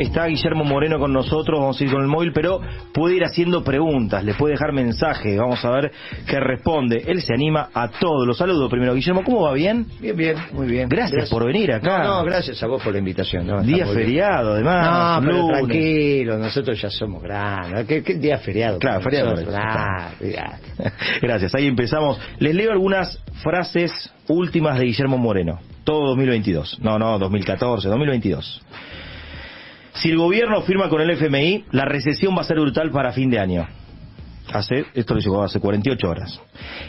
está Guillermo Moreno con nosotros, vamos a ir con el móvil, pero puede ir haciendo preguntas, le puede dejar mensaje, vamos a ver qué responde. Él se anima a todo. Lo saludo primero. Guillermo, ¿cómo va? ¿Bien? Bien, bien, muy bien. Gracias, por venir acá. No, no, gracias a vos por la invitación. No, día feriado, además. No, pero tranquilo, nosotros ya somos grandes. ¿Qué, qué día feriado? Claro, feriado. gracias, ahí empezamos. Les leo algunas frases últimas de Guillermo Moreno. Todo 2022. No, no, 2014, 2022. Si el gobierno firma con el FMI, la recesión va a ser brutal para fin de año. Hace, esto lo dijo hace 48 horas.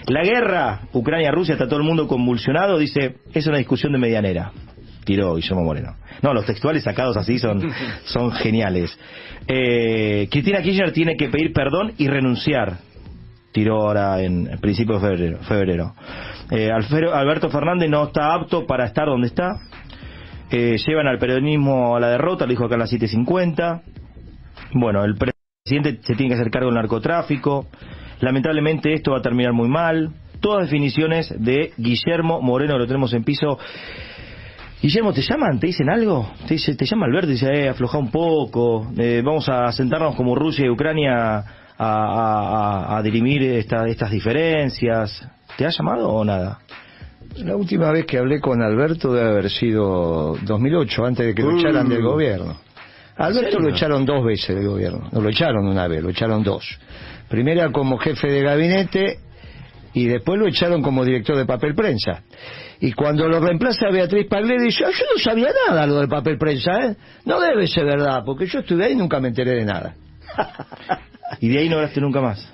La guerra Ucrania-Rusia está todo el mundo convulsionado, dice, es una discusión de medianera. Tiró Guillermo Moreno. No, los textuales sacados así son, son geniales. Eh, Cristina Kirchner tiene que pedir perdón y renunciar. Tiró ahora en, principio de febrero. febrero. Eh, Alberto Fernández no está apto para estar donde está. Eh, llevan al peronismo a la derrota, lo dijo acá a las 7.50. Bueno, el presidente se tiene que hacer cargo del narcotráfico. Lamentablemente esto va a terminar muy mal. Todas definiciones de Guillermo Moreno, lo tenemos en piso. Guillermo, ¿te llaman? ¿Te dicen algo? ¿Te, dice, te llama Alberto dice, eh, afloja un poco, eh, vamos a sentarnos como Rusia y Ucrania a, a, dirimir estas diferencias. ¿Te ha llamado o nada? La última vez que hablé con Alberto debe haber sido 2008, antes de que lo echaran del uh. gobierno. Alberto lo echaron dos veces del gobierno, no lo echaron una vez, lo echaron dos. Primera como jefe de gabinete y después lo echaron como director de papel prensa. Y cuando lo reemplaza Beatriz Pagleri, dice, ah, yo no sabía nada lo del papel prensa, ¿eh? No debe ser verdad, porque yo estuve ahí y nunca me enteré de nada. ¿Y de ahí no hablaste nunca más?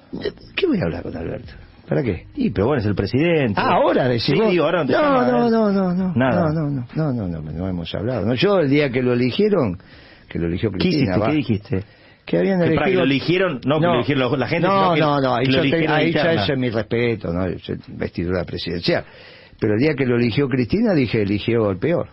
¿Qué voy a hablar con Alberto? ¿Para qué? Y, pero bueno, es el presidente. Ah, ahora decimos. Sí, ahora no, no, no, no, no, no, Nada. No, no, no, no, no, no, hemos hablado. No, yo el día que lo eligieron, que lo eligió Cristina. ¿Qué, ¿Qué dijiste? Que habían elegido... Que lo eligieron, no, que lo eligieron la gente. No, no, no, ahí, ahí ya es mi respeto, ¿no? Es vestidura presidencial. Pero el día que lo eligió Cristina, dije, eligió el peor.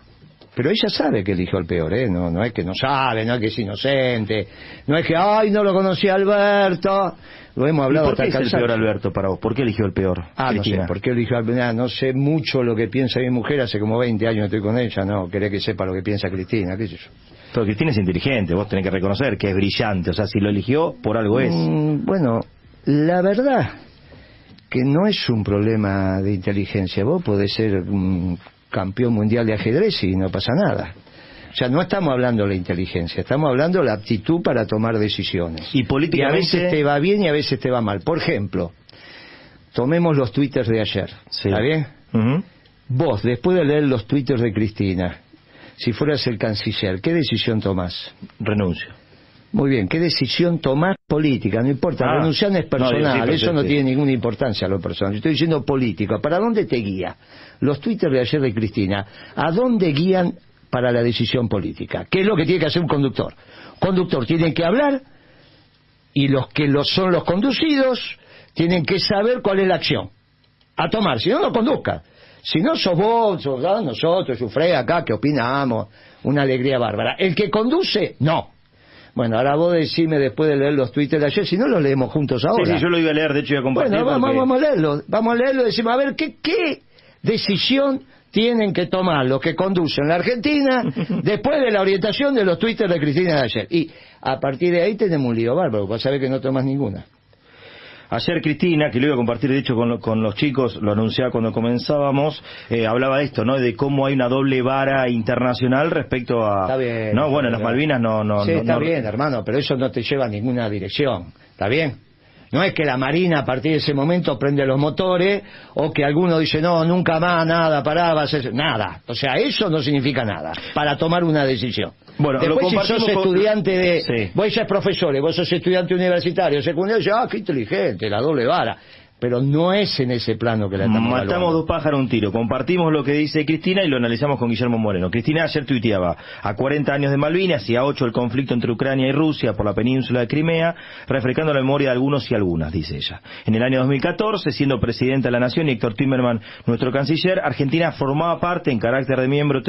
Pero ella sabe que eligió el peor, ¿eh? No, no es que no sabe, no es que es inocente, no es que, ay, no lo conocía Alberto. Lo hemos hablado ¿Por qué es el peor Alberto para vos? ¿Por qué eligió el peor? Ah, no sé, ¿por qué eligió Alberto? No sé mucho lo que piensa mi mujer, hace como 20 años estoy con ella, no, quería que sepa lo que piensa Cristina, qué sé yo. Pero Cristina es inteligente, vos tenés que reconocer que es brillante, o sea, si lo eligió, por algo es. Mm, bueno, la verdad que no es un problema de inteligencia, vos podés ser un campeón mundial de ajedrez y no pasa nada. O sea, no estamos hablando de la inteligencia, estamos hablando de la aptitud para tomar decisiones. Y políticamente... a veces te va bien y a veces te va mal. Por ejemplo, tomemos los twitters de ayer. ¿Está bien? Vos, después de leer los twitters de Cristina, si fueras el canciller, ¿qué decisión tomás? Renuncio. Muy bien, ¿qué decisión tomás política? No importa, ah, renunciar es personal, eso no tiene ninguna importancia a lo personal. Yo estoy diciendo político. ¿Para dónde te guía? Los twitters de ayer de Cristina, ¿a dónde guían para la decisión política. ¿Qué es lo que tiene que hacer un conductor? Conductor tiene que hablar y los que son los conducidos tienen que saber cuál es la acción a tomar, si no, no conduzca. Si no, sos vos, sos nosotros, Sufré acá, que opinamos, una alegría bárbara. El que conduce, no. Bueno, ahora vos decime después de leer los twitters de ayer, si no los leemos juntos ahora. Sí, sí, yo lo iba a leer, de hecho iba a compartir. Bueno, vamos, vamos a leerlo, vamos a leerlo y decimos, a ver, ¿qué, qué decisión tienen que tomar los que conducen la Argentina después de la orientación de los twitters de Cristina de ayer. Y a partir de ahí tenemos un lío bárbaro, a saber que no tomas ninguna. Ayer Cristina, que lo iba a compartir de hecho con, los chicos, lo anunciaba cuando comenzábamos, eh, hablaba de esto, ¿no? De cómo hay una doble vara internacional respecto a... Está bien. No, bueno, las Malvinas no... no sí, está bien, hermano, pero eso no te lleva a ninguna dirección. ¿Está bien? No es que la Marina a partir de ese momento prende los motores o que alguno dice, no, nunca más, nada, pará, va nada. O sea, eso no significa nada para tomar una decisión. Bueno, Después si sos estudiante de... Vos sos profesor, vos sos estudiante universitario, secundario, ah, qué inteligente, la doble vara pero no es en ese plano que la estamos Matamos dos pájaros un tiro. Compartimos lo que dice Cristina y lo analizamos con Guillermo Moreno. Cristina ayer tuiteaba a 40 años de Malvinas y a 8 el conflicto entre Ucrania y Rusia por la península de Crimea, refrescando la memoria de algunos y algunas, dice ella. En el año 2014, siendo presidenta de la Nación y Héctor Timmerman, nuestro canciller, Argentina formaba parte en carácter de miembro,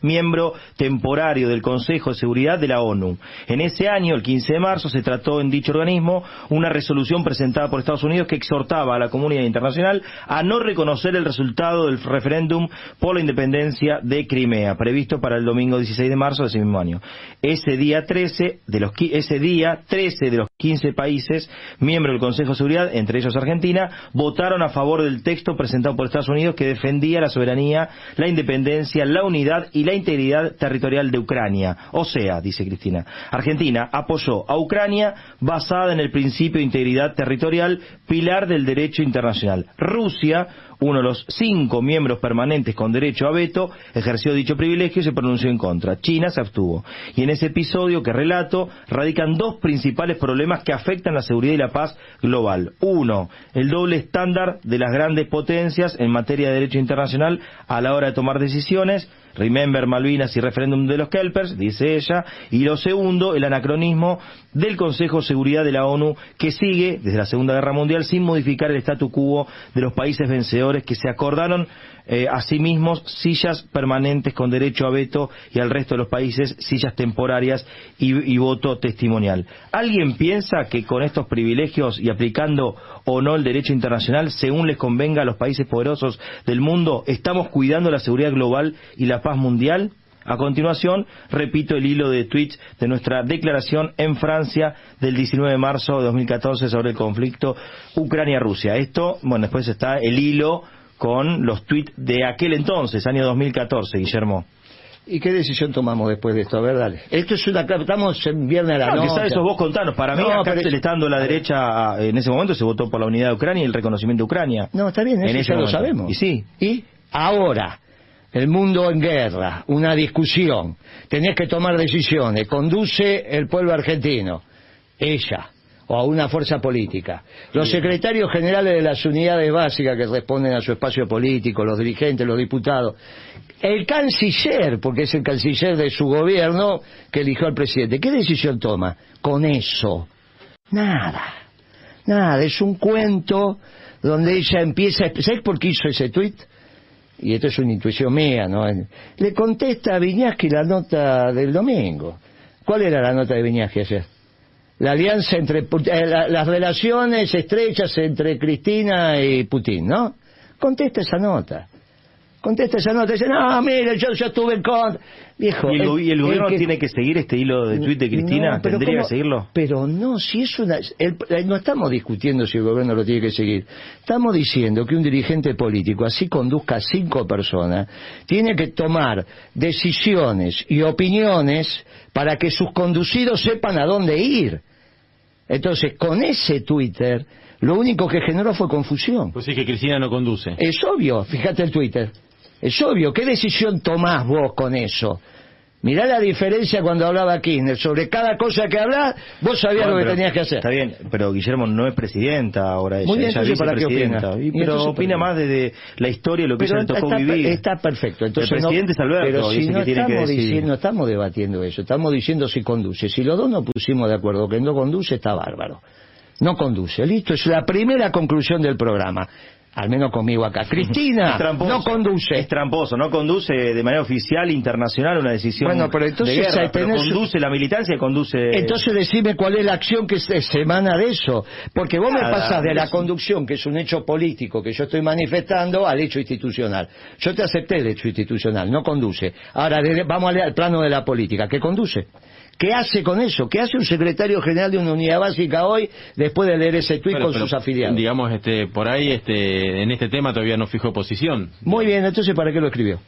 miembro temporario del Consejo de Seguridad de la ONU. En ese año, el 15 de marzo, se trató en dicho organismo una resolución presentada por Estados Unidos que exhortaba a la comunidad internacional a no reconocer el resultado del referéndum por la independencia de Crimea, previsto para el domingo 16 de marzo de ese mismo año. Ese día 13 de los, ese día 13 de los 15 países miembros del Consejo de Seguridad, entre ellos Argentina, votaron a favor del texto presentado por Estados Unidos que defendía la soberanía, la independencia, la unidad y la integridad territorial de Ucrania. O sea, dice Cristina, Argentina apoyó a Ucrania basada en el principio de integridad territorial, pilar del derecho internacional. Rusia uno de los cinco miembros permanentes con derecho a veto ejerció dicho privilegio y se pronunció en contra. China se abstuvo. Y en ese episodio que relato radican dos principales problemas que afectan la seguridad y la paz global. Uno, el doble estándar de las grandes potencias en materia de derecho internacional a la hora de tomar decisiones Remember Malvinas y referéndum de los Kelpers, dice ella, y lo segundo, el anacronismo del Consejo de Seguridad de la ONU que sigue desde la Segunda Guerra Mundial sin modificar el statu quo de los países vencedores que se acordaron eh, a sí mismos sillas permanentes con derecho a veto y al resto de los países sillas temporarias y, voto testimonial. ¿Alguien piensa que con estos privilegios y aplicando o no el derecho internacional según les convenga a los países poderosos del mundo estamos cuidando la seguridad global y la paz mundial? A continuación, repito el hilo de tweets de nuestra declaración en Francia del 19 de marzo de 2014 sobre el conflicto Ucrania-Rusia. Esto, bueno, después está el hilo con los tweets de aquel entonces, año 2014, Guillermo. ¿Y qué decisión tomamos después de esto? A ver, dale. Esto es una... Estamos en viernes a la noche. Quizás eso vos contanos. Para mí, acá pero... estando la derecha, en ese momento se votó por la unidad de Ucrania y el reconocimiento de Ucrania. No, está bien, eso ya lo sabemos. Y sí. Y ahora, el mundo en guerra, una discusión, tenés que tomar decisiones, conduce el pueblo argentino, ella, o a una fuerza política. Los secretarios generales de las unidades básicas que responden a su espacio político, los dirigentes, los diputados, el canciller, porque es el canciller de su gobierno que eligió al presidente, ¿qué decisión toma con eso? Nada, nada, es un cuento donde ella empieza, ¿sabes por qué hizo ese tuit? Y esto es una intuición mía, ¿no? Le contesta a Viñaski la nota del domingo. ¿Cuál era la nota de Viñaski ayer? la alianza entre eh, las relaciones estrechas entre Cristina y Putin, ¿no? Contesta esa nota. Contesta esa nota. Dice, no, mire, yo, yo estuve en contra. Viejo, ¿Y el, gobierno tiene que seguir este hilo de tuit de Cristina? ¿Tendría que seguirlo? Pero no, si es una... no estamos discutiendo si el gobierno lo tiene que seguir. Estamos diciendo que un dirigente político, así conduzca a cinco personas, tiene que tomar decisiones y opiniones para que sus conducidos sepan a dónde ir. Entonces, con ese Twitter, lo único que generó fue confusión. Pues sí, que Cristina no conduce. Es obvio, fíjate el Twitter. Es obvio, ¿qué decisión tomás vos con eso? Mirá la diferencia cuando hablaba Kirchner. Sobre cada cosa que hablaba, vos sabías lo que tenías que hacer. Está bien, pero Guillermo no es presidenta ahora. Ella, Muy bien, ella ¿para qué opina? pero opina más desde la historia y lo que ella le tocó está, vivir. Está perfecto. Entonces, el presidente no, Alberto, pero si no, estamos diciendo, no estamos debatiendo eso. Estamos diciendo si conduce. Si los dos nos pusimos de acuerdo que no conduce, está bárbaro. No conduce. Listo, es la primera conclusión del programa al menos conmigo acá. Cristina no conduce. Es tramposo, no conduce de manera oficial, internacional, una decisión bueno, pero entonces de guerra, pero conduce la militancia, conduce... Entonces decime cuál es la acción que se, emana de eso. Porque vos me pasás de la conducción, que es un hecho político que yo estoy manifestando, al hecho institucional. Yo te acepté el hecho institucional, no conduce. Ahora vamos al plano de la política. ¿Qué conduce? ¿Qué hace con eso? ¿Qué hace un secretario general de una unidad básica hoy después de leer ese tuit con sus afiliados? Digamos, este, por ahí, este, en este tema todavía no fijó posición. Muy bien, entonces ¿para qué lo escribió?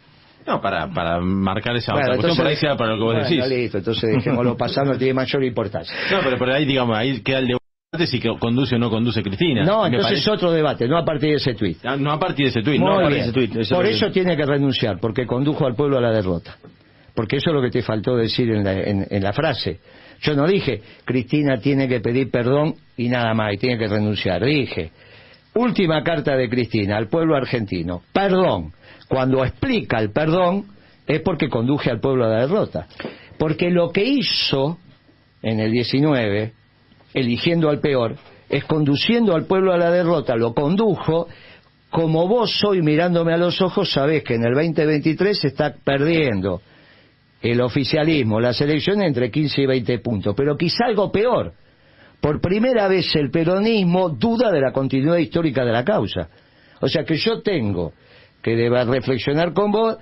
No, para, para marcar esa otra cuestión, por ahí sea para lo que vos bueno, decís. listo, entonces dejémoslo pasar, no tiene mayor importancia. No, pero por ahí, digamos, ahí queda el debate si conduce o no conduce Cristina. No, entonces es otro debate, no a partir de ese tuit. Ah, no a partir de ese tuit, no a partir de ese tuit. Por eso tiene que renunciar, porque condujo al pueblo a la derrota. Porque eso es lo que te faltó decir en la, en la frase. Yo no dije, Cristina tiene que pedir perdón y nada más, y tiene que renunciar. Dije, última carta de Cristina al pueblo argentino, perdón. Cuando explica el perdón es porque conduje al pueblo a la derrota. Porque lo que hizo en el 19, eligiendo al peor, es conduciendo al pueblo a la derrota, lo condujo, como vos hoy mirándome a los ojos sabés que en el 2023 se está perdiendo el oficialismo, las elecciones entre 15 y 20 puntos, pero quizá algo peor, por primera vez el peronismo duda de la continuidad histórica de la causa. O sea que yo tengo que deba reflexionar con vos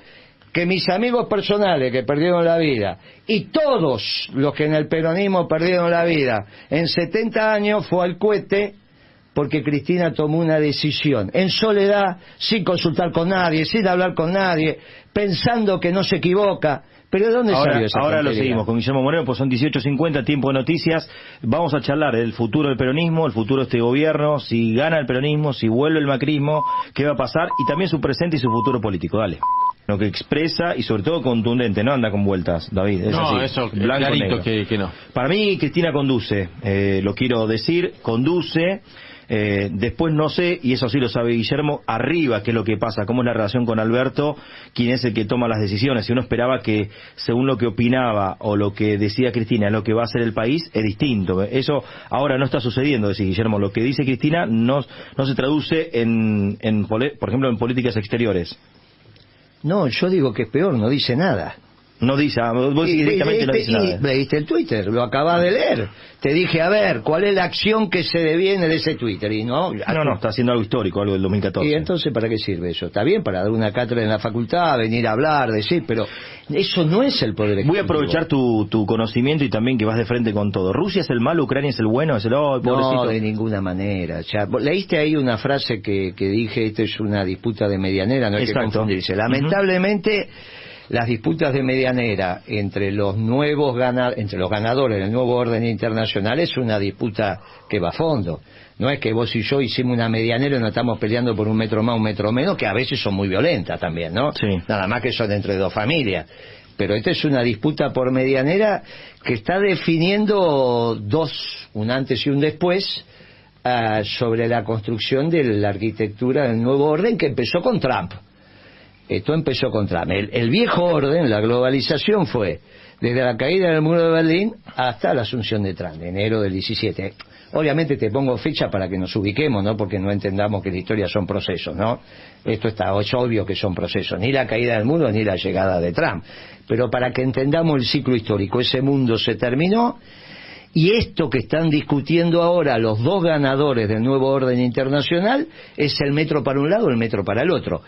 que mis amigos personales que perdieron la vida y todos los que en el peronismo perdieron la vida en 70 años fue al cohete porque Cristina tomó una decisión en soledad, sin consultar con nadie, sin hablar con nadie, pensando que no se equivoca. Pero ¿de dónde ahora, salió esa Ahora lo seguimos con Guillermo Moreno, pues son 18.50, tiempo de noticias. Vamos a charlar del futuro del peronismo, el futuro de este gobierno, si gana el peronismo, si vuelve el macrismo, qué va a pasar, y también su presente y su futuro político. Dale lo que expresa y sobre todo contundente, no anda con vueltas, David. Es no, así, eso, clarito que, que, no. Para mí, Cristina conduce, eh, lo quiero decir, conduce. Eh, después no sé, y eso sí lo sabe Guillermo, arriba qué es lo que pasa, cómo es la relación con Alberto, quién es el que toma las decisiones. Si uno esperaba que, según lo que opinaba o lo que decía Cristina, lo que va a hacer el país, es distinto. Eso ahora no está sucediendo, decía Guillermo. Lo que dice Cristina no, no se traduce en, en, por ejemplo, en políticas exteriores. No, yo digo que es peor, no dice nada. No dice, ah, vos directamente no dice nada. Leíste el Twitter, lo acabas de leer. Te dije, a ver, ¿cuál es la acción que se deviene de ese Twitter? Y no, no, no, está haciendo algo histórico, algo del 2014. ¿Y entonces para qué sirve eso? Está bien para dar una cátedra en la facultad, venir a hablar, decir, pero eso no es el poder Voy a aprovechar tu, tu conocimiento y también que vas de frente con todo. ¿Rusia es el malo, Ucrania es el bueno? ¿Es el oh, No, de ninguna manera. Ya, leíste ahí una frase que, que dije, esto es una disputa de medianera, no hay que confundirse. Lamentablemente las disputas de medianera entre los nuevos entre los ganadores del nuevo orden internacional es una disputa que va a fondo. No es que vos y yo hicimos una medianera y nos estamos peleando por un metro más, un metro menos, que a veces son muy violentas también, ¿no? Sí. Nada más que son entre dos familias. Pero esta es una disputa por medianera que está definiendo dos, un antes y un después, ah, sobre la construcción de la arquitectura del nuevo orden que empezó con Trump. Esto empezó contra el, el viejo orden, la globalización fue desde la caída del muro de Berlín hasta la asunción de Trump, enero del 17. Obviamente te pongo fecha para que nos ubiquemos, ¿no? Porque no entendamos que la historia son procesos, ¿no? Esto está, es obvio que son procesos, ni la caída del muro ni la llegada de Trump. Pero para que entendamos el ciclo histórico, ese mundo se terminó y esto que están discutiendo ahora los dos ganadores del nuevo orden internacional es el metro para un lado, el metro para el otro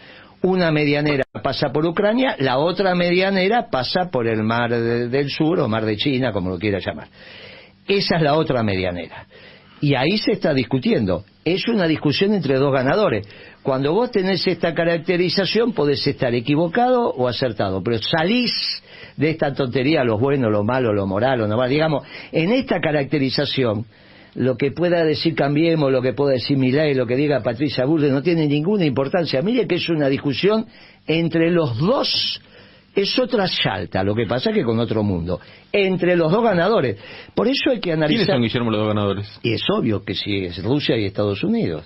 una medianera pasa por Ucrania, la otra medianera pasa por el mar del sur o mar de China, como lo quiera llamar. Esa es la otra medianera. Y ahí se está discutiendo. Es una discusión entre dos ganadores. Cuando vos tenés esta caracterización podés estar equivocado o acertado, pero salís de esta tontería, lo bueno, lo malo, lo moral, o no. Digamos, en esta caracterización lo que pueda decir Cambiemos, lo que pueda decir Milay, lo que diga Patricia Burde, no tiene ninguna importancia. Mire que es una discusión entre los dos, es otra salta, lo que pasa que con otro mundo, entre los dos ganadores. Por eso hay que analizar... ¿Quiénes son, Guillermo, los dos ganadores? Y es obvio que sí, es Rusia y Estados Unidos.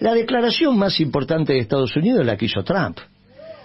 La declaración más importante de Estados Unidos es la que hizo Trump.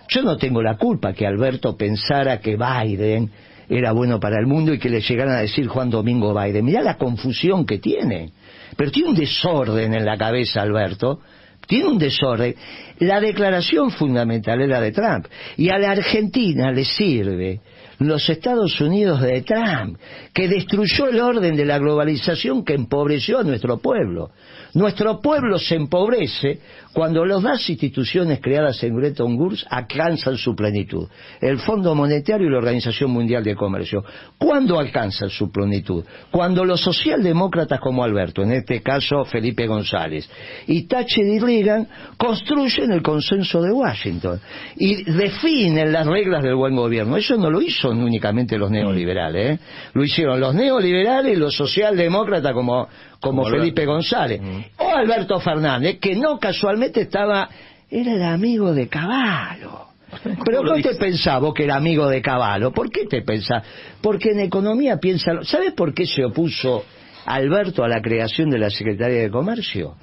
Yo no tengo la culpa que Alberto pensara que Biden era bueno para el mundo y que le llegaran a decir Juan Domingo Biden. Mirá la confusión que tiene. Pero tiene un desorden en la cabeza, Alberto. Tiene un desorden. La declaración fundamental era de Trump. Y a la Argentina le sirve los Estados Unidos de Trump, que destruyó el orden de la globalización que empobreció a nuestro pueblo. Nuestro pueblo se empobrece cuando las dos instituciones creadas en Bretton Woods alcanzan su plenitud. El Fondo Monetario y la Organización Mundial de Comercio. ¿Cuándo alcanzan su plenitud? Cuando los socialdemócratas como Alberto, en este caso Felipe González, y Thatcher y Reagan construyen el consenso de Washington y definen las reglas del buen gobierno. Eso no lo hizo únicamente los neoliberales, ¿eh? lo hicieron los neoliberales y los socialdemócratas como como, Felipe González, o Alberto Fernández, que no casualmente estaba, era el amigo de Caballo. Pero ¿cómo te pensaba que era amigo de Caballo? ¿Por qué te pensás? Porque en economía piensa... ¿Sabes por qué se opuso Alberto a la creación de la Secretaría de Comercio?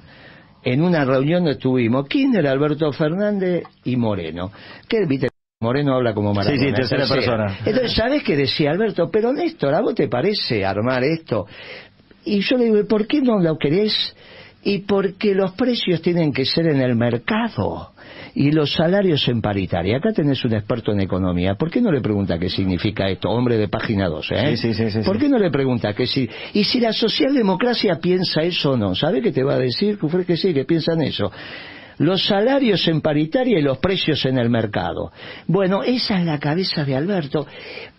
En una reunión estuvimos Kirchner, Alberto Fernández y Moreno. ¿Qué viste? Moreno habla como Maradona. Sí, sí, tercera persona. Entonces, ¿sabes qué decía Alberto? Pero Néstor, ¿a vos te parece armar esto? Y yo le digo, ¿por qué no lo querés y porque los precios tienen que ser en el mercado y los salarios en paritaria. Acá tenés un experto en economía. ¿Por qué no le pregunta qué significa esto? Hombre de página 12, ¿eh? Sí, sí, sí, ¿Por qué no le pregunta qué si... Y si la socialdemocracia piensa eso o no. ¿Sabe qué te va a decir? Que sí, que piensan eso los salarios en paritaria y los precios en el mercado. Bueno, esa es la cabeza de Alberto,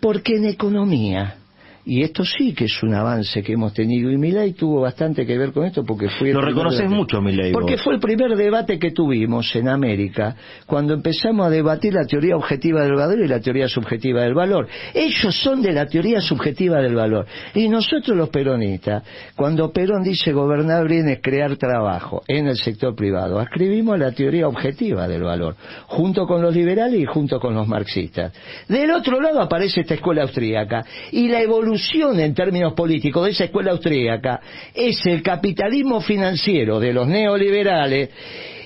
porque en economía y esto sí que es un avance que hemos tenido. Y Milei tuvo bastante que ver con esto porque fue... Lo reconoces mucho, Milei. Porque fue el primer debate que tuvimos en América cuando empezamos a debatir la teoría objetiva del valor y la teoría subjetiva del valor. Ellos son de la teoría subjetiva del valor. Y nosotros los peronistas, cuando Perón dice gobernar bien es crear trabajo en el sector privado, escribimos la teoría objetiva del valor, junto con los liberales y junto con los marxistas. Del otro lado aparece esta escuela austríaca y la evolución en términos políticos de esa escuela austríaca es el capitalismo financiero de los neoliberales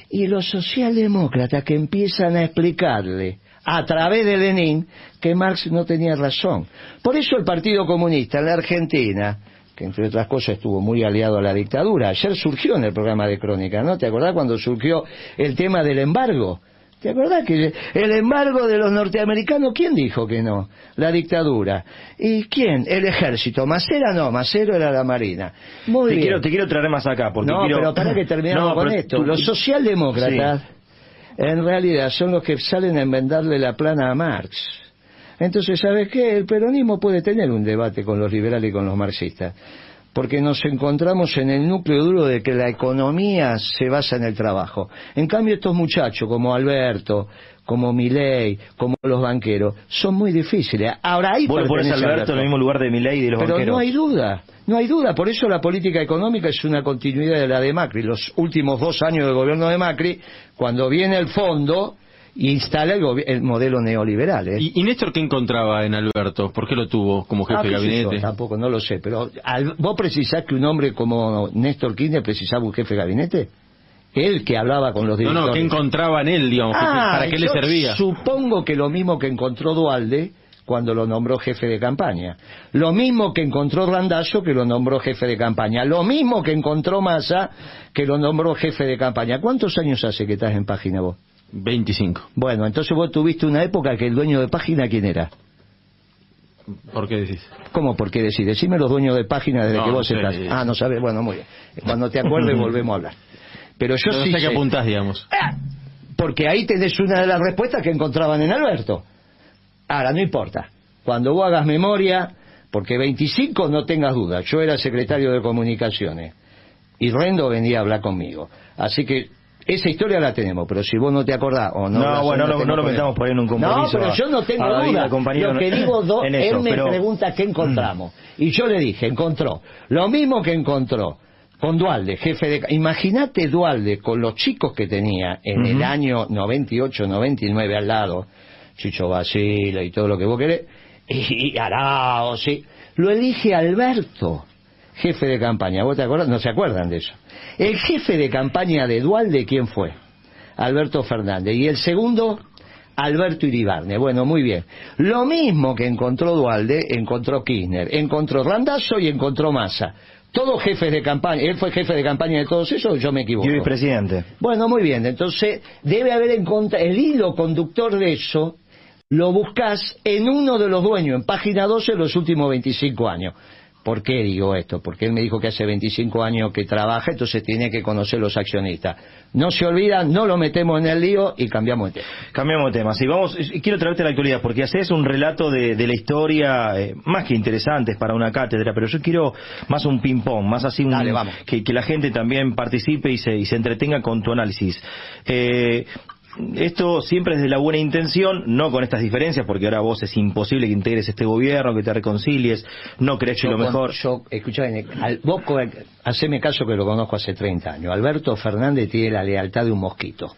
y los socialdemócratas que empiezan a explicarle a través de Lenin que Marx no tenía razón. Por eso el Partido Comunista en la Argentina, que entre otras cosas estuvo muy aliado a la dictadura, ayer surgió en el programa de Crónica, ¿no? ¿Te acordás cuando surgió el tema del embargo? ¿Te acuerdas que el embargo de los norteamericanos, quién dijo que no? La dictadura. ¿Y quién? El ejército. Macera no, Macero era la marina. Muy te bien. Quiero, te quiero traer más acá. Porque no, pero para que terminemos con esto. Los socialdemócratas, en realidad, son los que salen a enmendarle la plana a Marx. Entonces, ¿sabes qué? El peronismo puede tener un debate con los liberales y con los marxistas porque nos encontramos en el núcleo duro de que la economía se basa en el trabajo. En cambio, estos muchachos como Alberto, como Milei, como los banqueros, son muy difíciles. Ahora ahí Vos pones Alberto, Alberto en el mismo lugar de Milei y de los Pero banqueros. no hay duda, no hay duda. Por eso la política económica es una continuidad de la de Macri. Los últimos dos años del gobierno de Macri, cuando viene el fondo instala el, modelo neoliberal. ¿eh? ¿Y, Néstor qué encontraba en Alberto? ¿Por qué lo tuvo como jefe de ah, gabinete? tampoco, no lo sé, pero ¿vos precisás que un hombre como Néstor Kirchner precisaba un jefe de gabinete? Él que hablaba con los directores. No, no, ¿qué encontraba en él, digamos? Ah, ¿Para qué le servía? Supongo que lo mismo que encontró Dualde cuando lo nombró jefe de campaña. Lo mismo que encontró Randazzo que lo nombró jefe de campaña. Lo mismo que encontró Massa que lo nombró jefe de campaña. ¿Cuántos años hace que estás en página vos? 25. Bueno, entonces vos tuviste una época que el dueño de página, ¿quién era? ¿Por qué decís? ¿Cómo por qué decís? Decime los dueños de página desde que vos estás. Ah, no sabes. Bueno, muy bien. Cuando te acuerdes volvemos a hablar. Pero yo sí sé que apuntás, digamos. Ah, porque ahí tenés una de las respuestas que encontraban en Alberto. Ahora, no importa. Cuando vos hagas memoria, porque 25 no tengas duda, yo era secretario de comunicaciones y Rendo venía a hablar conmigo. Así que esa historia la tenemos, pero si vos no te acordás o no... No, bueno, no, lo metamos por ahí en un compromiso. No, pero yo no tengo duda. Lo que digo, él me pregunta qué encontramos. Y yo le dije, encontró. Lo mismo que encontró con Dualde, jefe de... Imagínate Dualde con los chicos que tenía en el año 98, 99 al lado, Chicho Basile y todo lo que vos querés, y, Arao, sí. Lo elige Alberto jefe de campaña. ¿Vos te acuerdas? No se acuerdan de eso. El jefe de campaña de Dualde, ¿quién fue? Alberto Fernández. Y el segundo, Alberto Iribarne. Bueno, muy bien. Lo mismo que encontró Dualde, encontró Kirchner, encontró Randazzo y encontró Massa. Todos jefes de campaña. ¿Él fue jefe de campaña de todos esos yo me equivoco? Y presidente. Bueno, muy bien. Entonces, debe haber encontrado el hilo conductor de eso lo buscas en uno de los dueños, en página 12 de los últimos 25 años. ¿Por qué digo esto? Porque él me dijo que hace 25 años que trabaja, entonces tiene que conocer los accionistas. No se olvida, no lo metemos en el lío y cambiamos de tema. Cambiamos de tema. Sí, vamos, quiero traerte la actualidad, porque haces un relato de, la historia eh, más que interesante para una cátedra, pero yo quiero más un ping-pong, más así un, Que, la gente también participe y se, y se entretenga con tu análisis. Eh, esto siempre es de la buena intención, no con estas diferencias, porque ahora vos es imposible que integres este gobierno, que te reconcilies, no crees que lo mejor. Yo, escuchame, vos haceme caso que lo conozco hace 30 años. Alberto Fernández tiene la lealtad de un mosquito.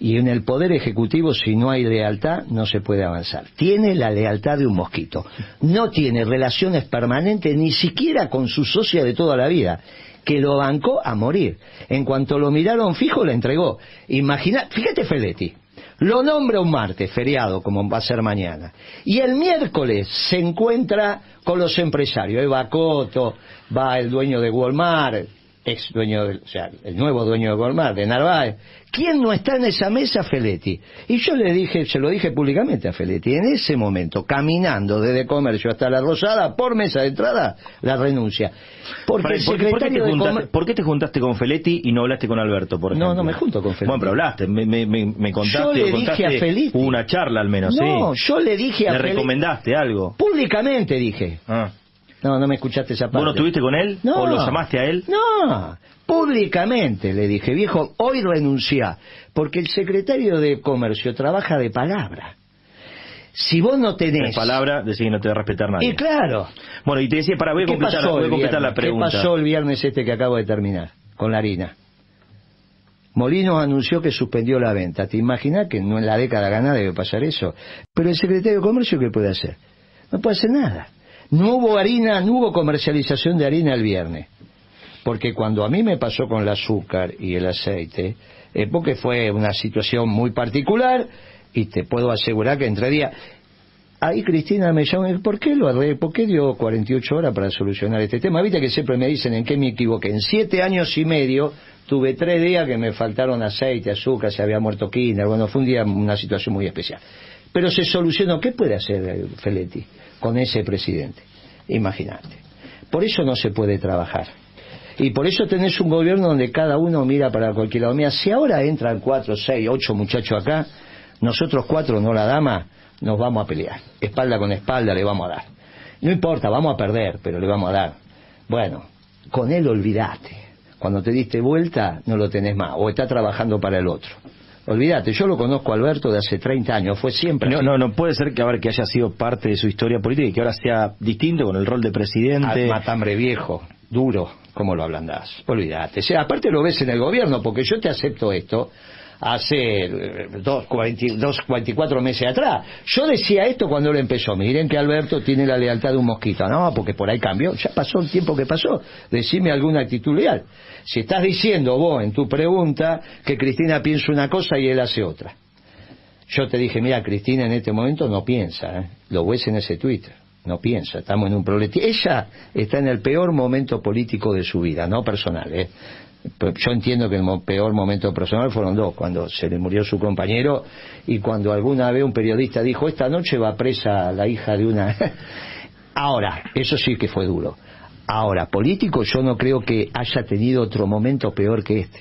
Y en el Poder Ejecutivo, si no hay lealtad, no se puede avanzar. Tiene la lealtad de un mosquito. No tiene relaciones permanentes ni siquiera con su socia de toda la vida que lo bancó a morir. En cuanto lo miraron fijo, le entregó. Imagina, fíjate Feletti, lo nombra un martes, feriado, como va a ser mañana. Y el miércoles se encuentra con los empresarios. Eva Coto, va el dueño de Walmart, ex dueño, del, o sea, el nuevo dueño de Gormar, de Narváez. ¿Quién no está en esa mesa? Feletti. Y yo le dije, se lo dije públicamente a Feletti, en ese momento, caminando desde Comercio hasta la Rosada, por mesa de entrada, la renuncia. Porque el secretario ¿por, qué te juntaste con Feletti y no hablaste con Alberto, por ejemplo? No, no me junto con Feletti. Bueno, pero hablaste, me, me, me contaste. Yo le dije a Feletti. Una charla al menos, no, yo le dije a ¿Le recomendaste algo? Públicamente dije. Ah. No, no me escuchaste esa parte. ¿Vos no estuviste con él? No. ¿O lo llamaste a él? No, públicamente le dije, viejo, hoy renuncia, porque el secretario de Comercio trabaja de palabra. Si vos no tenés... De palabra, decís que no te va a respetar nadie. Y claro. Bueno, y te decía, para, voy a completar, voy a completar la pregunta. ¿Qué pasó el viernes este que acabo de terminar, con la harina? Molino anunció que suspendió la venta. ¿Te imaginas que no en la década ganada debe pasar eso? Pero el secretario de Comercio, ¿qué puede hacer? No puede hacer nada. No hubo harina, no hubo comercialización de harina el viernes. Porque cuando a mí me pasó con el azúcar y el aceite, porque fue una situación muy particular y te puedo asegurar que entre días... Ahí Cristina me llamó, ¿por qué lo arreglé? ¿Por qué dio 48 horas para solucionar este tema? Viste que siempre me dicen en qué me equivoqué. En siete años y medio tuve tres días que me faltaron aceite, azúcar, se había muerto Kinder. Bueno, fue un día una situación muy especial. Pero se solucionó. ¿Qué puede hacer Feletti? con ese presidente. Imagínate. Por eso no se puede trabajar. Y por eso tenés un gobierno donde cada uno mira para cualquier lado. Mira, si ahora entran cuatro, seis, ocho muchachos acá, nosotros cuatro, no la dama, nos vamos a pelear. Espalda con espalda le vamos a dar. No importa, vamos a perder, pero le vamos a dar. Bueno, con él olvidate. Cuando te diste vuelta, no lo tenés más. O está trabajando para el otro. Olvídate, yo lo conozco a Alberto de hace 30 años, fue siempre. No, no, no puede ser que, a ver, que haya sido parte de su historia política y que ahora sea distinto con el rol de presidente. matambre viejo, duro, ¿cómo lo ablandás? Olvídate. O sea, aparte lo ves en el gobierno, porque yo te acepto esto hace eh, dos, dos, 24 meses atrás. Yo decía esto cuando él empezó. Miren que Alberto tiene la lealtad de un mosquito. No, porque por ahí cambió. Ya pasó el tiempo que pasó. Decime alguna actitud leal. Si estás diciendo vos en tu pregunta que Cristina piensa una cosa y él hace otra. Yo te dije, mira, Cristina en este momento no piensa. ¿eh? Lo ves en ese Twitter. No piensa, estamos en un problema. Ella está en el peor momento político de su vida, no personal. ¿eh? Yo entiendo que el peor momento personal fueron dos, cuando se le murió su compañero y cuando alguna vez un periodista dijo, esta noche va presa la hija de una... Ahora, eso sí que fue duro. Ahora, político yo no creo que haya tenido otro momento peor que este.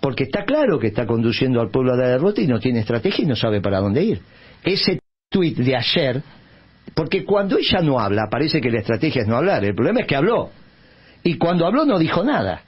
Porque está claro que está conduciendo al pueblo a la derrota y no tiene estrategia y no sabe para dónde ir. Ese tuit de ayer, porque cuando ella no habla, parece que la estrategia es no hablar. El problema es que habló. Y cuando habló no dijo nada.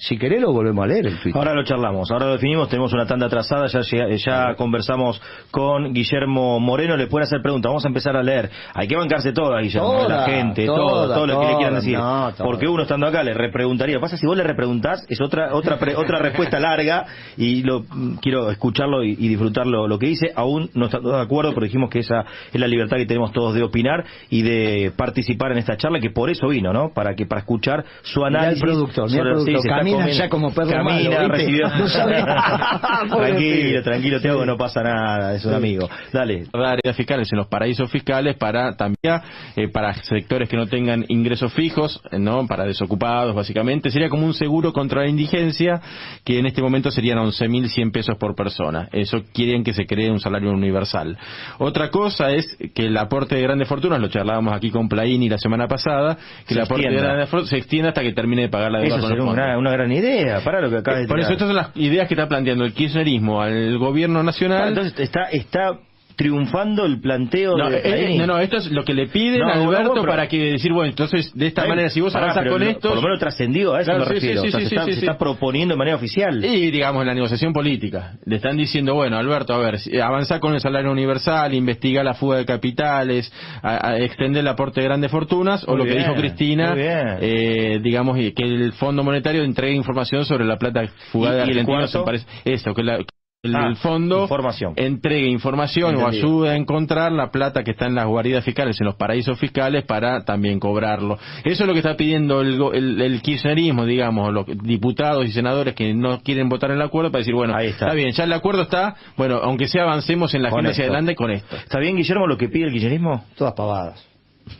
Si querés lo volvemos a leer el Twitter. Ahora lo charlamos, ahora lo definimos, tenemos una tanda atrasada, ya, ya, conversamos con Guillermo Moreno, le pueden hacer preguntas, vamos a empezar a leer. Hay que bancarse todas, Guillermo, la gente, todo, todo lo que le quieran decir. Porque uno estando acá le repreguntaría, pasa si vos le repreguntás, es otra otra otra respuesta larga y lo quiero escucharlo y, disfrutarlo lo que dice, aún no estamos de acuerdo, pero dijimos que esa es la libertad que tenemos todos de opinar y de participar en esta charla, que por eso vino, ¿no? Para que para escuchar su análisis. el productor, camina ya como perro Camina, recibió... tranquilo, tranquilo, Teo, no pasa nada, es un amigo. Dale. Áreas fiscales en los paraísos fiscales para también eh, para sectores que no tengan ingresos fijos, no para desocupados, básicamente. Sería como un seguro contra la indigencia, que en este momento serían 11.100 pesos por persona. Eso quieren que se cree un salario universal. Otra cosa es que el aporte de grandes fortunas, lo charlábamos aquí con Plaini la semana pasada, que el aporte de grandes fortunas se extiende hasta que termine de pagar la deuda. Eso una, una gran idea para lo que acaba de Por eso estas son las ideas que está planteando el kirchnerismo al gobierno nacional. entonces está, está triunfando el planteo no, de eh, no, no, esto es lo que le piden a Alberto para que decir, bueno, entonces de esta manera, si vos avanzas con esto... Por lo menos trascendido, a eso me refiero. se, está, proponiendo de manera oficial. Y, digamos, en la negociación política. Le están diciendo, bueno, Alberto, a ver, avanza con el salario universal, investiga la fuga de capitales, a, extender el aporte de grandes fortunas, o lo que dijo Cristina, eh, digamos, que el Fondo Monetario entregue información sobre la plata fugada de argentinos. Parece, eso, que la el, ah, fondo entregue información o ayude a encontrar la plata que está en las guaridas fiscales, en los paraísos fiscales, para también cobrarlo. Eso es lo que está pidiendo el, el, kirchnerismo, digamos, los diputados y senadores que no quieren votar en el acuerdo para decir, bueno, está. bien, ya el acuerdo está, bueno, aunque sea avancemos en la agenda hacia adelante con esto. ¿Está bien, Guillermo, lo que pide el kirchnerismo? Todas pavadas,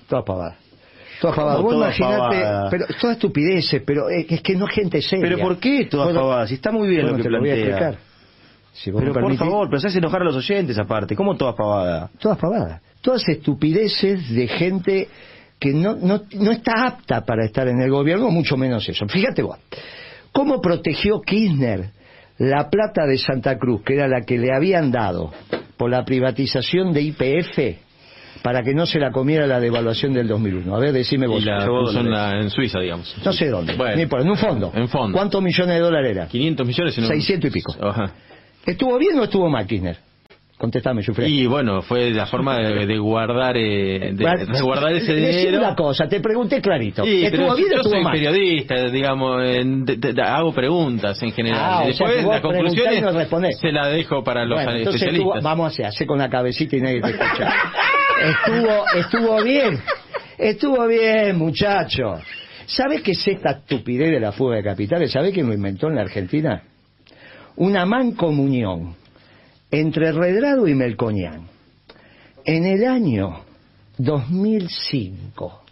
todas pavadas. Toda pavada. Vos imaginate, pero toda estupidez, pero es que no es gente seria. ¿Pero por qué toda bueno, pavada? Si está muy bien lo que te plantea. Lo voy a explicar. Si pero por favor, pero se hace enojar a los oyentes aparte. ¿Cómo todas pavadas? Todas pavadas. Todas estupideces de gente que no, no, no está apta para estar en el gobierno, mucho menos eso. Fíjate vos, ¿cómo protegió Kirchner la plata de Santa Cruz, que era la que le habían dado por la privatización de IPF? para que no se la comiera la devaluación del 2001. A ver, decime vos. Y la puso en, Suiza, digamos. No sé dónde. Bueno, en un fondo. En fondo. ¿Cuántos millones de dólares era? 500 millones. En 600 y pico. Ajá. ¿Estuvo bien o estuvo mal, Kirchner? Contestame, Jufre. Y bueno, fue la forma de, guardar eh, de, guardar ese dinero. una cosa, te pregunté clarito. ¿Estuvo bien o yo soy periodista, digamos, hago preguntas en general. Ah, Después las conclusiones se la dejo para los especialistas. vamos a hacer, hacer con la cabecita y nadie te escucha. estuvo, estuvo bien, estuvo bien, muchacho. ¿Sabes qué es esta estupidez de la fuga de capitales? ¿Sabes quién lo inventó en la Argentina? Una mancomunión entre Redrado y Melconian en el año 2005.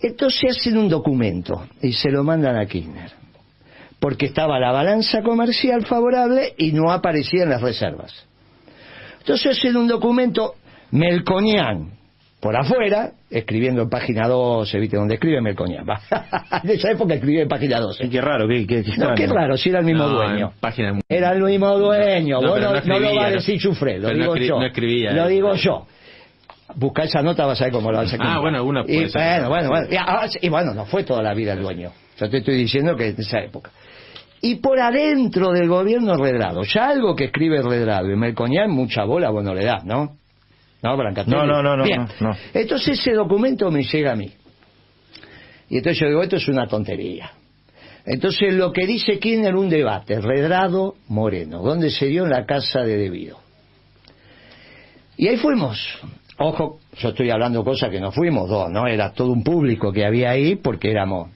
Entonces hacen un documento y se lo mandan a Kirchner, porque estaba la balanza comercial favorable y no aparecían las reservas. Entonces hacen un documento Melconian por afuera, escribiendo en página 12, ¿viste? Donde escribe Melcoñán. de esa época escribía en página 12. Qué raro, qué, qué, no, qué raro, si era el mismo dueño. Era el mismo dueño. No, no, lo va a decir Chufre, lo digo yo. Escribía, lo digo yo. Busca esa nota, vas a ver cómo lo vas a. Ah, bueno, alguna y, bueno, bueno, bueno. Y, bueno, no fue toda la vida el dueño. Yo te estoy diciendo que en esa época. Y por adentro del gobierno Redrado, ya algo que escribe Redrado y Melcoñán, mucha bola, bueno, le da, ¿no? No, No, no, no, no, Entonces ese documento me llega a mí. Y entonces yo digo, esto es una tontería. Entonces lo que dice Kirchner, un debate, Redrado Moreno, donde se dio en la casa de Debido. Y ahí fuimos. Ojo, yo estoy hablando cosas que no fuimos dos, ¿no? Era todo un público que había ahí porque éramos...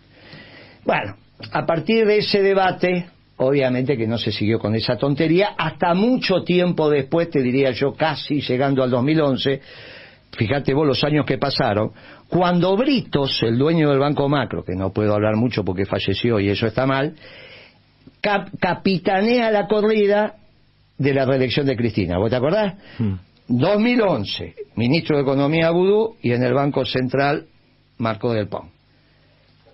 Bueno, a partir de ese debate, Obviamente que no se siguió con esa tontería, hasta mucho tiempo después, te diría yo, casi llegando al 2011, fíjate vos los años que pasaron, cuando Britos, el dueño del Banco Macro, que no puedo hablar mucho porque falleció y eso está mal, capitanea la corrida de la reelección de Cristina. ¿Vos te acordás? 2011, hmm. ministro de Economía Vudú y en el Banco Central Marco del Pon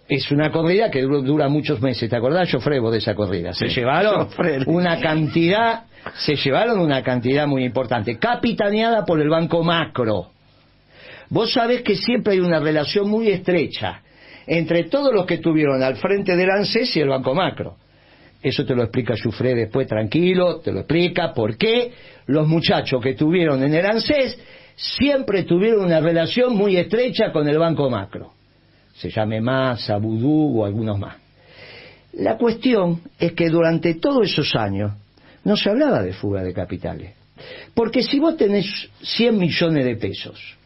es una corrida que dura, muchos meses. ¿Te acordás, yo frebo de esa corrida? Se llevaron una cantidad, se llevaron una cantidad muy importante, capitaneada por el Banco Macro. Vos sabés que siempre hay una relación muy estrecha entre todos los que estuvieron al frente del ANSES y el Banco Macro. Eso te lo explica Jufré después, tranquilo, te lo explica por qué los muchachos que estuvieron en el ANSES siempre tuvieron una relación muy estrecha con el Banco Macro se llame más, Vudú o algunos más. La cuestión es que durante todos esos años no se hablaba de fuga de capitales. Porque si vos tenés 100 millones de pesos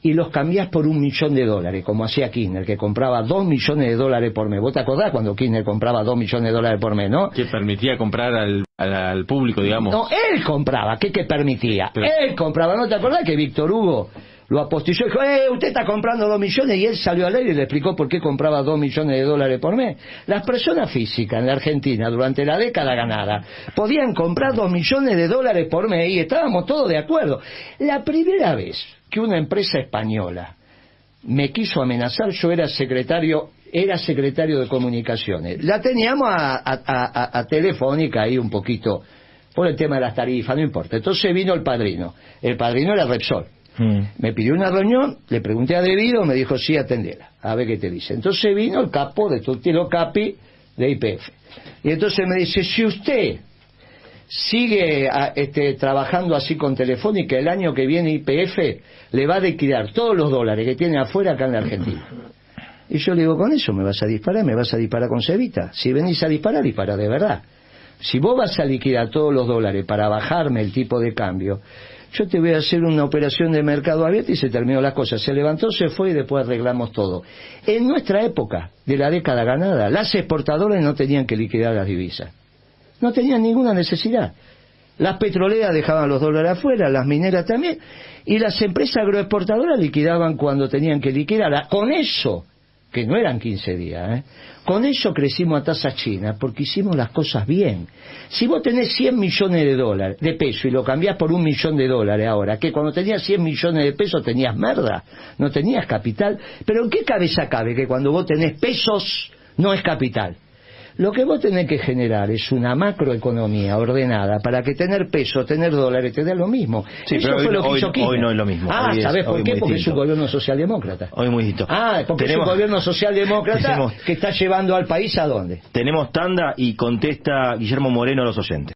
y los cambiás por un millón de dólares, como hacía Kirchner, que compraba 2 millones de dólares por mes. ¿Vos te acordás cuando Kirchner compraba 2 millones de dólares por mes, no? Que permitía comprar al, al, público, digamos. No, él compraba. ¿Qué que permitía? Él compraba. ¿No te acordás que Víctor Hugo lo apostilló y dijo, eh, usted está comprando dos millones y él salió al aire y le explicó por qué compraba dos millones de dólares por mes. Las personas físicas en la Argentina durante la década ganada podían comprar dos millones de dólares por mes y estábamos todos de acuerdo. La primera vez que una empresa española me quiso amenazar, yo era secretario era secretario de comunicaciones. La teníamos a, a, Telefónica ahí un poquito por el tema de las tarifas, no importa. Entonces vino el padrino. El padrino era Repsol. Mm. Me pidió una reunión, le pregunté a Debido, me dijo, sí, atendela, a ver qué te dice. Entonces vino el capo de Tutilo Capi de IPF. Y entonces me dice, si usted sigue este, trabajando así con Telefónica, el año que viene IPF le va a liquidar todos los dólares que tiene afuera acá en la Argentina. Y yo le digo, con eso me vas a disparar, me vas a disparar con Cevita. Si venís a disparar, dispara de verdad. Si vos vas a liquidar todos los dólares para bajarme el tipo de cambio, yo te voy a hacer una operación de mercado abierto y se terminó la cosa. Se levantó, se fue y después arreglamos todo. En nuestra época, de la década ganada, las exportadoras no tenían que liquidar las divisas. No tenían ninguna necesidad. Las petroleras dejaban los dólares afuera, las mineras también, y las empresas agroexportadoras liquidaban cuando tenían que liquidar. Con eso, que no eran 15 días, ¿eh? con eso crecimos a tasa china, porque hicimos las cosas bien. Si vos tenés 100 millones de dólares, de pesos, y lo cambiás por un millón de dólares ahora, que cuando tenías 100 millones de pesos tenías merda, no tenías capital, pero ¿en qué cabeza cabe que cuando vos tenés pesos no es capital? Lo que vos tenés que generar es una macroeconomía ordenada para que tener peso, tener dólares, te dé lo mismo. Sí, Eso pero fue hoy, lo que hizo hoy, no es lo mismo. Ah, ¿sabés por qué? Porque es un gobierno socialdemócrata. Hoy muy distinto. Ah, porque es un gobierno socialdemócrata que está llevando al país a dónde. Tenemos tanda y contesta Guillermo Moreno a los oyentes.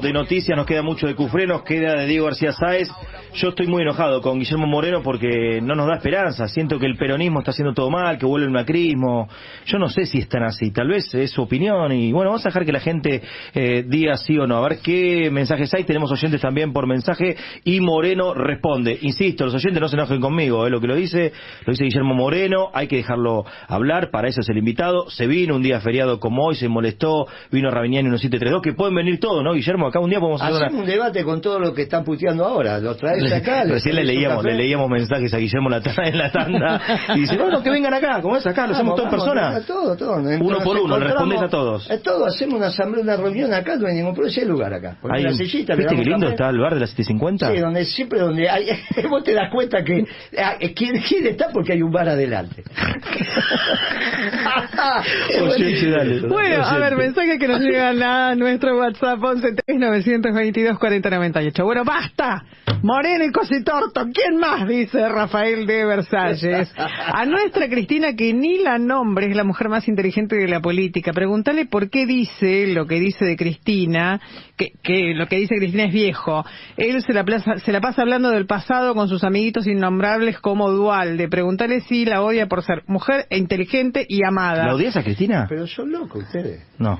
De noticias nos queda mucho de Cufré, nos queda de Diego García Sáez. Yo estoy muy enojado con Guillermo Moreno porque no nos da esperanza. Siento que el peronismo está haciendo todo mal, que vuelve el macrismo. Yo no sé si están así. Tal vez es su opinión y bueno, vamos a dejar que la gente eh, diga sí o no. A ver qué mensajes hay. Tenemos oyentes también por mensaje y Moreno responde. Insisto, los oyentes no se enojen conmigo, ¿eh? lo que lo dice, lo dice Guillermo Moreno, hay que dejarlo hablar, para eso es el invitado. Se vino un día feriado como hoy, se molestó, vino Rabiniani 1732, que pueden venir todos, ¿no, Guillermo? Acá un día podemos hacer un debate con todo lo que están puteando ahora, lo traes acá. Recién le leíamos, le leíamos mensajes a Guillermo en la tanda y dice, no, que vengan acá, como es acá, lo hacemos todos en persona. Todo, todo. Uno por uno, le respondes a todos. Es todo, hacemos una asamblea, una reunión acá, no hay ningún problema, hay lugar acá. Hay una sillita, ¿Viste qué lindo está el bar de las 750? Sí, donde siempre donde hay, vos te das cuenta que ah, ¿quién, quién está porque hay un bar adelante. bueno, a ver, mensaje que nos llegan a nuestro WhatsApp 11 922 4098. Bueno, basta. Moreno y Cositorto, ¿quién más? Dice Rafael de Versalles. A nuestra Cristina, que ni la nombre, es la mujer más inteligente de la política. Pregúntale por qué dice lo que dice de Cristina, que, que lo que dice Cristina es viejo. Él se la, se la pasa hablando del pasado con sus amiguitos innombrables como Dualde. Pregúntale si la odia por ser mujer e inteligente y amada. ¿La odias a Cristina? Pero son locos ustedes. No.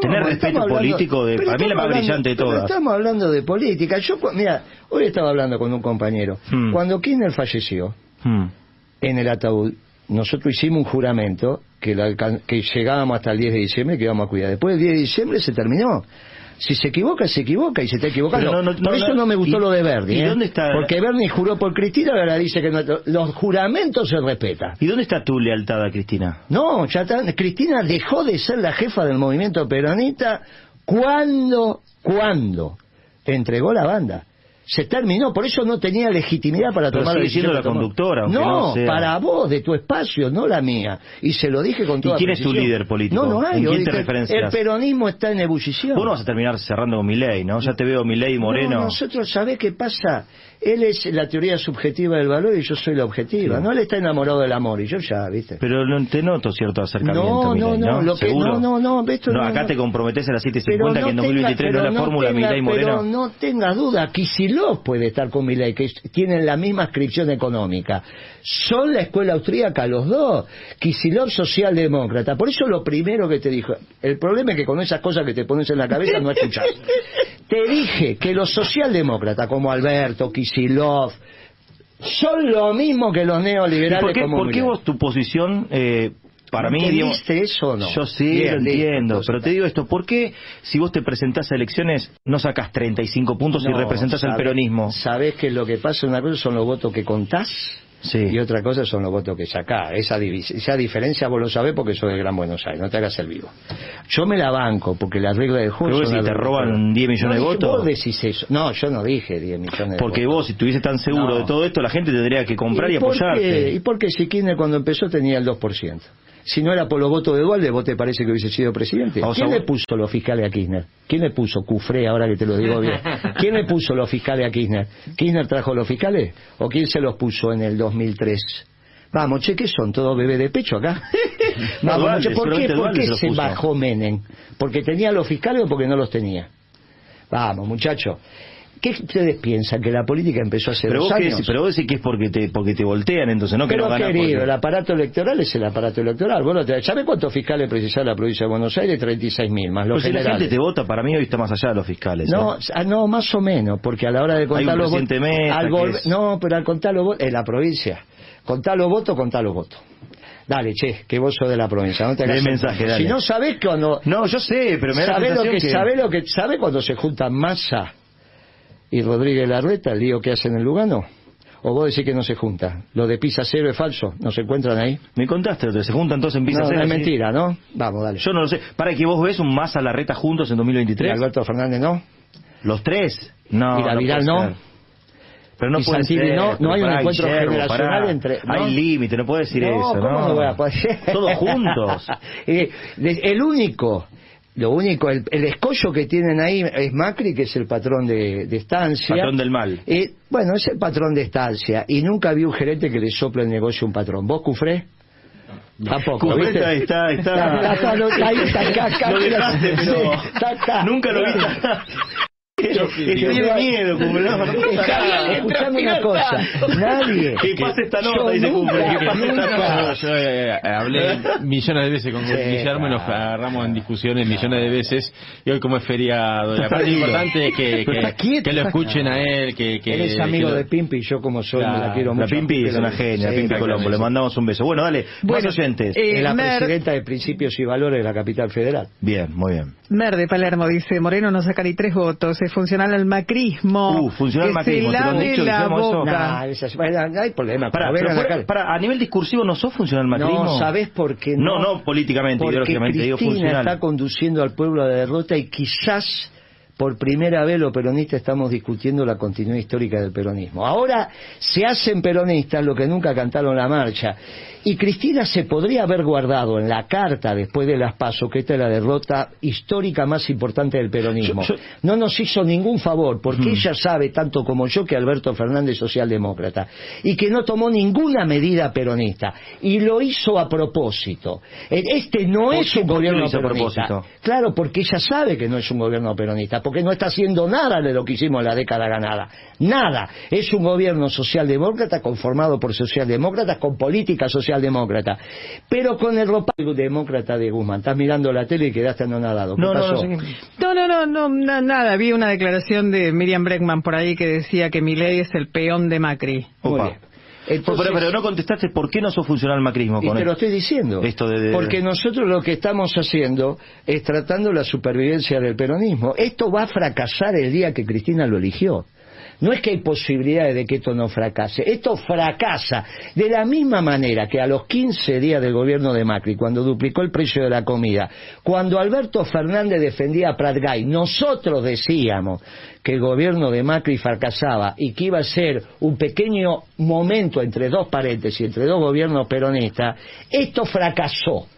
Tener respeto político de, para mí la más brillante de todas. Estamos hablando de política. Yo, mira, hoy estaba hablando con un compañero. Hmm. Cuando Kirchner falleció, hmm. en el ataúd, nosotros hicimos un juramento que, que llegábamos hasta el 10 de diciembre que íbamos a cuidar. Después del 10 de diciembre se terminó. Si se equivoca, se equivoca y se está equivocando. por eso no me gustó lo de Bernie. ¿eh? dónde está? Porque Bernie juró por Cristina y ahora dice que los juramentos se respetan. ¿Y dónde está tu lealtad a Cristina? No, ya Cristina dejó de ser la jefa del movimiento peronista cuando, cuando entregó la banda se terminó, por eso no tenía legitimidad para tomar la decisión. la conductora, no, para vos, de tu espacio, no la mía. Y se lo dije con toda ¿Y quién es tu líder político? No, no hay. ¿En quién te? El peronismo está en ebullición. Vos no vas a terminar cerrando con mi ley, ¿no? Ya te veo mi ley Moreno. No, nosotros, ¿sabés qué pasa? Él es la teoría subjetiva del valor y yo soy la objetiva. No, él está enamorado del amor y yo ya, ¿viste? Pero no, te noto cierto acercamiento. No, no, no, Lo que, no, no, no, esto no, acá te comprometes a las 7.50 que en 2023 no es la fórmula Milei Moreno. Pero no tengas duda, Kisilov puede estar con Milei, que tienen la misma inscripción económica. Son la escuela austríaca los dos. Kisilov socialdemócrata. Por eso lo primero que te dijo, el problema es que con esas cosas que te pones en la cabeza no escuchas. te dije que los socialdemócratas como Alberto, Kisilov, son lo mismo que los neoliberales. ¿Por qué, ¿por qué vos tu posición eh, para mí, eso o no? Yo sí lo entiendo, pero te digo esto, ¿por qué si vos te presentás a elecciones no sacas 35 puntos y representás al peronismo? ¿Sabés que lo que pasa? Una cosa son los votos que contás y otra cosa son los votos que sacás. Esa, esa diferencia vos lo sabés porque sos de Gran Buenos Aires, no te hagas el vivo. Yo me la banco porque la regla del juego... Pero si te roban 10 millones de votos... Vos decís eso. No, yo no dije 10 millones de porque vos, si estuvieses tan seguro de todo esto, la gente tendría que comprar y, apoyarte. ¿Y por qué si Kirchner cuando empezó tenía el 2%? Si no era por los votos de Dualde, ¿vos te parece que hubiese sido presidente? ¿Quién le puso los fiscales a Kirchner? ¿Quién le puso Cufré, ahora que te lo digo bien? ¿Quién le puso los fiscales a Kirchner? ¿Kirchner trajo los fiscales? ¿O quién se los puso en el 2003? Vamos, che, ¿qué son? ¿Todos bebés de pecho acá? Vamos, ¿por qué, ¿por qué se bajó Menem? ¿Porque tenía los fiscales o porque no los tenía? Vamos, muchachos. ¿Qué ustedes piensan? ¿Que la política empezó hace pero dos años? pero vos decís que es porque te, porque te voltean, entonces no que pero no querido, el aparato electoral es el aparato electoral. Bueno, ¿sabe cuántos fiscales precisa la provincia de Buenos Aires? 36.000, más los pues generales. Si la gente te vota, para mí hoy está más allá de los fiscales. No, ¿eh? ah, no más o menos, porque a la hora de contar los votos... No, pero al contar los votos... En la provincia. Contar los votos, contar los votos. Dale, che, que vos sos de la provincia, no te hagas mensaje, dale. Si no sabés cuando... No, yo sé, pero me da sabe lo que, que... Sabe lo que... Sabe cuando se juntan masa y Rodríguez Larreta, el lío que hacen en Lugano? ¿O vos decís que no se junta? ¿Lo de Pisa Cero es falso? ¿No se encuentran ahí? Me contaste, ¿se juntan entonces en Pisa no, Cero? No, es mentira, ¿no? Vamos, dale. Yo no lo sé. ¿Para que vos ves un más a la reta juntos en 2023? ¿Y Alberto Fernández no? ¿Los tres? No. ¿Y la Vidal no? Pero no puede ser, no, no hay un encuentro generacional entre... ¿no? Hay límite, no puede decir eso, ¿cómo ¿no? no voy a poder? Todos juntos. el único lo único, el, escollo que tienen ahí es Macri, que es el patrón de, de estancia. Patrón del mal. Eh, bueno, es el patrón de estancia. Y nunca vi un gerente que le sople el negocio a un patrón. ¿Vos, Cufré? Tampoco, Está, está, está, está, ahí está, lo dejaste, pero está acá. nunca vi. Tiene miedo, como Escuchame una cosa, nadie. Que pase esta nota, dice Cumple, que pase esta nota. Yo eh, hablé millones de veces con Guillermo y nos agarramos en discusiones millones de veces. Y hoy, como es feriado, la parte importante es que, que, que, lo escuchen a él. que, que Él es amigo de Pimpi y yo, como soy, me la quiero mucho. La Pimpi es una genia, la Pimpi Colombo. Le mandamos un beso. Bueno, dale, más oyentes. Es la presidenta de Principios y Valores de la capital federal. Bien, muy bien. Mer de Palermo dice: Moreno no saca ni tres votos, es funcional al macrismo. Uh, funcional al macrismo, se lave dicho, la boca. Nah, esas, no hay problema. Para, para, para, a nivel discursivo, ¿no sos funcional al macrismo? No, ¿sabés por qué no? No, no políticamente, Porque ideológicamente, Cristina digo funcional. está conduciendo al pueblo a la derrota y quizás por primera vez los peronistas estamos discutiendo la continuidad histórica del peronismo. Ahora se hacen peronistas lo que nunca cantaron la marcha. Y Cristina se podría haber guardado en la carta después de las pasos que esta es la derrota histórica más importante del peronismo. Yo, yo... No nos hizo ningún favor, porque mm. ella sabe tanto como yo que Alberto Fernández es socialdemócrata y que no tomó ninguna medida peronista y lo hizo a propósito. Este no es un gobierno peronista. Claro, porque ella sabe que no es un gobierno peronista, porque no está haciendo nada de lo que hicimos en la década ganada. Nada. Es un gobierno socialdemócrata conformado por socialdemócratas con política socialdemócrata. Pero con el ropaje demócrata de Guzmán. Estás mirando la tele y quedaste anonadado. ¿Qué no, pasó? No, no, no, no, no, nada. Vi una declaración de Miriam Bregman por ahí que decía que Milei es el peón de Macri. Opa. Entonces, pero, pero, no contestaste por qué no sos funcional macrismo. Y con te el... lo estoy diciendo. Esto de, de... Porque nosotros lo que estamos haciendo es tratando la supervivencia del peronismo. Esto va a fracasar el día que Cristina lo eligió. No es que hay posibilidades de que esto no fracase, esto fracasa de la misma manera que a los 15 días del gobierno de Macri, cuando duplicó el precio de la comida, cuando Alberto Fernández defendía a Pratgay, nosotros decíamos que el gobierno de Macri fracasaba y que iba a ser un pequeño momento entre dos paréntesis, entre dos gobiernos peronistas, esto fracasó.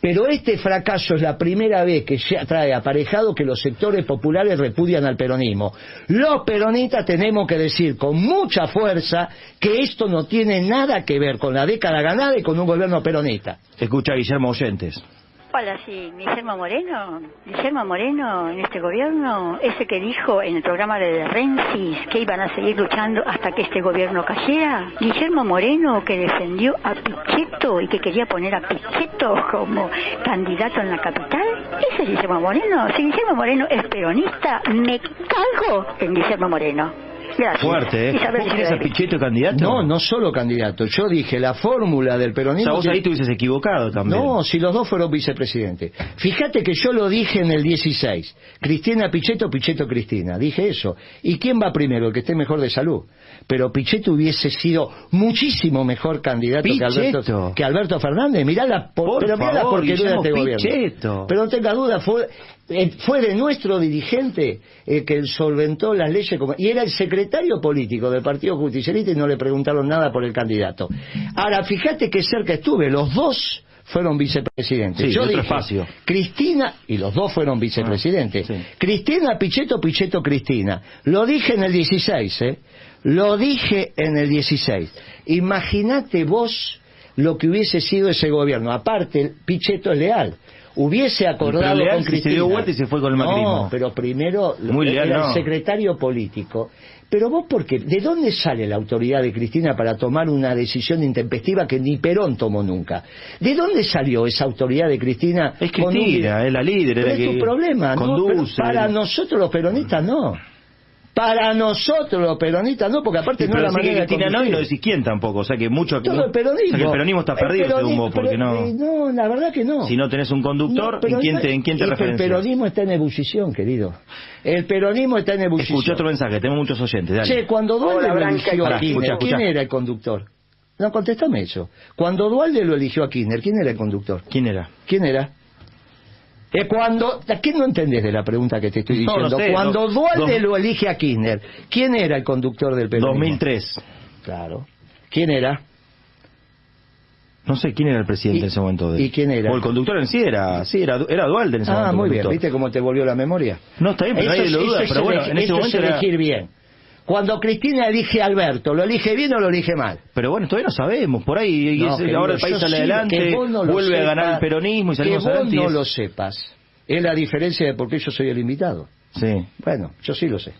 Pero este fracaso es la primera vez que se trae aparejado que los sectores populares repudian al peronismo. Los peronistas tenemos que decir con mucha fuerza que esto no tiene nada que ver con la década ganada y con un gobierno peronista. Escucha Guillermo Oyentes. Hola, sí, Guillermo Moreno. Guillermo Moreno en este gobierno, ese que dijo en el programa de Rensis que iban a seguir luchando hasta que este gobierno cayera. Guillermo Moreno que defendió a Pichetto y que quería poner a Pichetto como candidato en la capital. Ese es Guillermo Moreno. Si Guillermo Moreno es peronista, me cago en Guillermo Moreno. Fuerte, ¿eh? Isabel ¿Vos querés a Pichetto candidato? No, no solo candidato. Yo dije la fórmula del O peronismo. sea, vos que- ahí te hubieses equivocado también. No, si los dos fueron vicepresidentes. Fíjate que yo lo dije en el 16. Cristina Pichetto, Pichetto Cristina. Dije eso. ¿Y quién va primero? El que esté mejor de salud. Pero Pichetto hubiese sido muchísimo mejor candidato que. Alberto, que Alberto Fernández. Mirá la, por- Por pero mirá la porquería de este gobierno. Pero no tenga duda, fue, fue de nuestro dirigente eh, que solventó las leyes como- y era el secretario político del Partido Justicialista y no le preguntaron nada por el candidato. Ahora, fíjate que cerca estuve, los dos fueron vicepresidentes. Sí, Yo dije, espacio. Cristina, y los dos fueron vicepresidentes. Ah, sí. Cristina Pichetto, Pichetto Cristina. Lo dije en el 16, ¿eh? Lo dije en el 16. Imagínate vos lo que hubiese sido ese gobierno. Aparte, Pichetto es leal. Hubiese acordado leal con se Cristina. dio vuelta y se fue con el macrismo. No, pero primero Muy era leal, no. el secretario político. Pero vos, ¿por qué? ¿De dónde sale la autoridad de Cristina para tomar una decisión intempestiva que ni Perón tomó nunca? ¿De dónde salió esa autoridad de Cristina? Es con un- Cristina, es la líder, es Pero la es que tu problema, ¿no? Pero conduce. para nosotros los peronistas no. Para nosotros los peronistas no, porque aparte no es la manera Cristina no y no decís quién tampoco, o sea que mucho Todo el peronismo. O sea que el peronismo está perdido según vos, porque no eh, No, la verdad que no. Si no tenés un conductor, ¿en quién te, en quién te El peronismo está en ebullición, querido. El peronismo está en ebullición. Escucha otro mensaje, tenemos muchos oyentes, dale. Che, cuando Dualde lo eligió a Kirchner, ¿quién era el conductor? No, contéstame eso. Cuando Dualde lo eligió a Kirchner, ¿quién era el conductor? ¿Quién era? ¿Quién era? Es cuando, ¿qué no entendés de la pregunta que te estoy diciendo? cuando Dualde lo elige a Kirchner, ¿quién era el conductor del peronismo? 2003. Claro. ¿Quién era? No sé quién era el presidente en ese momento. ¿Y quién era? O el conductor en sí era, sí, era, era Dualde en ese momento. Ah, muy bien. ¿Viste cómo te volvió la memoria? No, está bien, pero nadie lo duda. Pero bueno, en ese momento es elegir bien. Cuando Cristina elige a Alberto, ¿lo elige bien o lo elige mal? Pero bueno, todavía no sabemos. Por ahí ahora el país sale adelante, vuelve a ganar el peronismo y salimos que vos no lo sepas. Es la diferencia de por qué yo soy el invitado. Sí. Bueno, yo sí lo sé.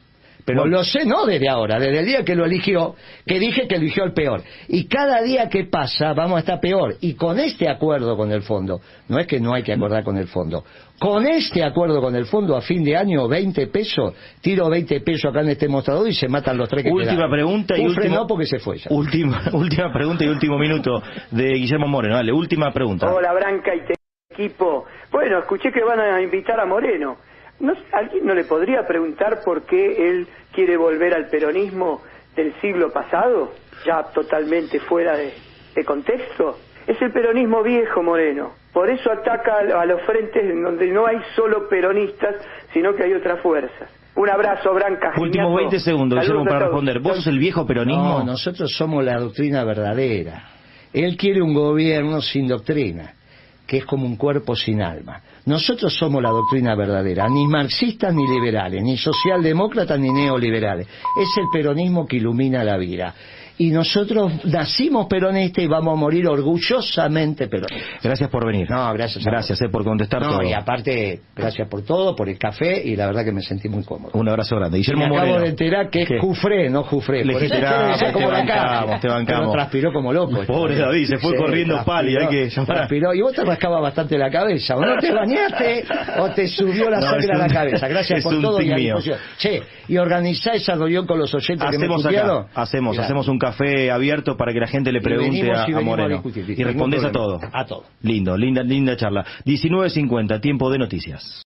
Pero lo sé no desde ahora, desde el día que lo eligió, que dije que eligió el peor. Y cada día que pasa vamos a estar peor. Y con este acuerdo con el fondo, no es que no hay que acordar con el fondo, con este acuerdo con el fondo a fin de año, 20 pesos, tiro 20 pesos acá en este mostrador y se matan los tres que Última pregunta y último... porque se fue ya. Última, última pregunta y último minuto de Guillermo Moreno. Dale, última pregunta. Hola Branca y equipo. Bueno, escuché que van a invitar a Moreno. ¿No, ¿Alguien no le podría preguntar por qué él quiere volver al peronismo del siglo pasado, ya totalmente fuera de, contexto? Es el peronismo viejo, Moreno. Por eso ataca a los frentes en donde no hay solo peronistas, sino que hay otras fuerzas. Un abrazo, Branca. Últimos 20 segundos, Guillermo, para responder. ¿Vos sos el viejo peronismo? No, nosotros somos la doctrina verdadera. Él quiere un gobierno sin doctrina que es como un cuerpo sin alma. Nosotros somos la doctrina verdadera, ni marxistas ni liberales, ni socialdemócratas ni neoliberales. Es el peronismo que ilumina la vida y nosotros nacimos peronistas y vamos a morir orgullosamente peronistas. Gracias por venir. No, gracias. Gracias eh, por contestar no, y aparte, gracias por todo, por el café y la verdad que me sentí muy cómodo. Un abrazo grande. Guillermo me acabo de enterar que es Jufré, no Jufré. Le dijiste, te, como bancamos, te bancamos. transpiró como loco. Pobre David, se fue corriendo pálido. Hay que transpiró. Y vos te rascabas bastante la cabeza. O no te bañaste o te subió la sangre a la cabeza. Gracias por todo. Y Che, y organizá esa reunión con los oyentes que me Hacemos, hacemos un café abierto para que la gente le pregunte a, Moreno. y respondes a todo. A todo. Lindo, linda, linda charla. 19.50, tiempo de noticias.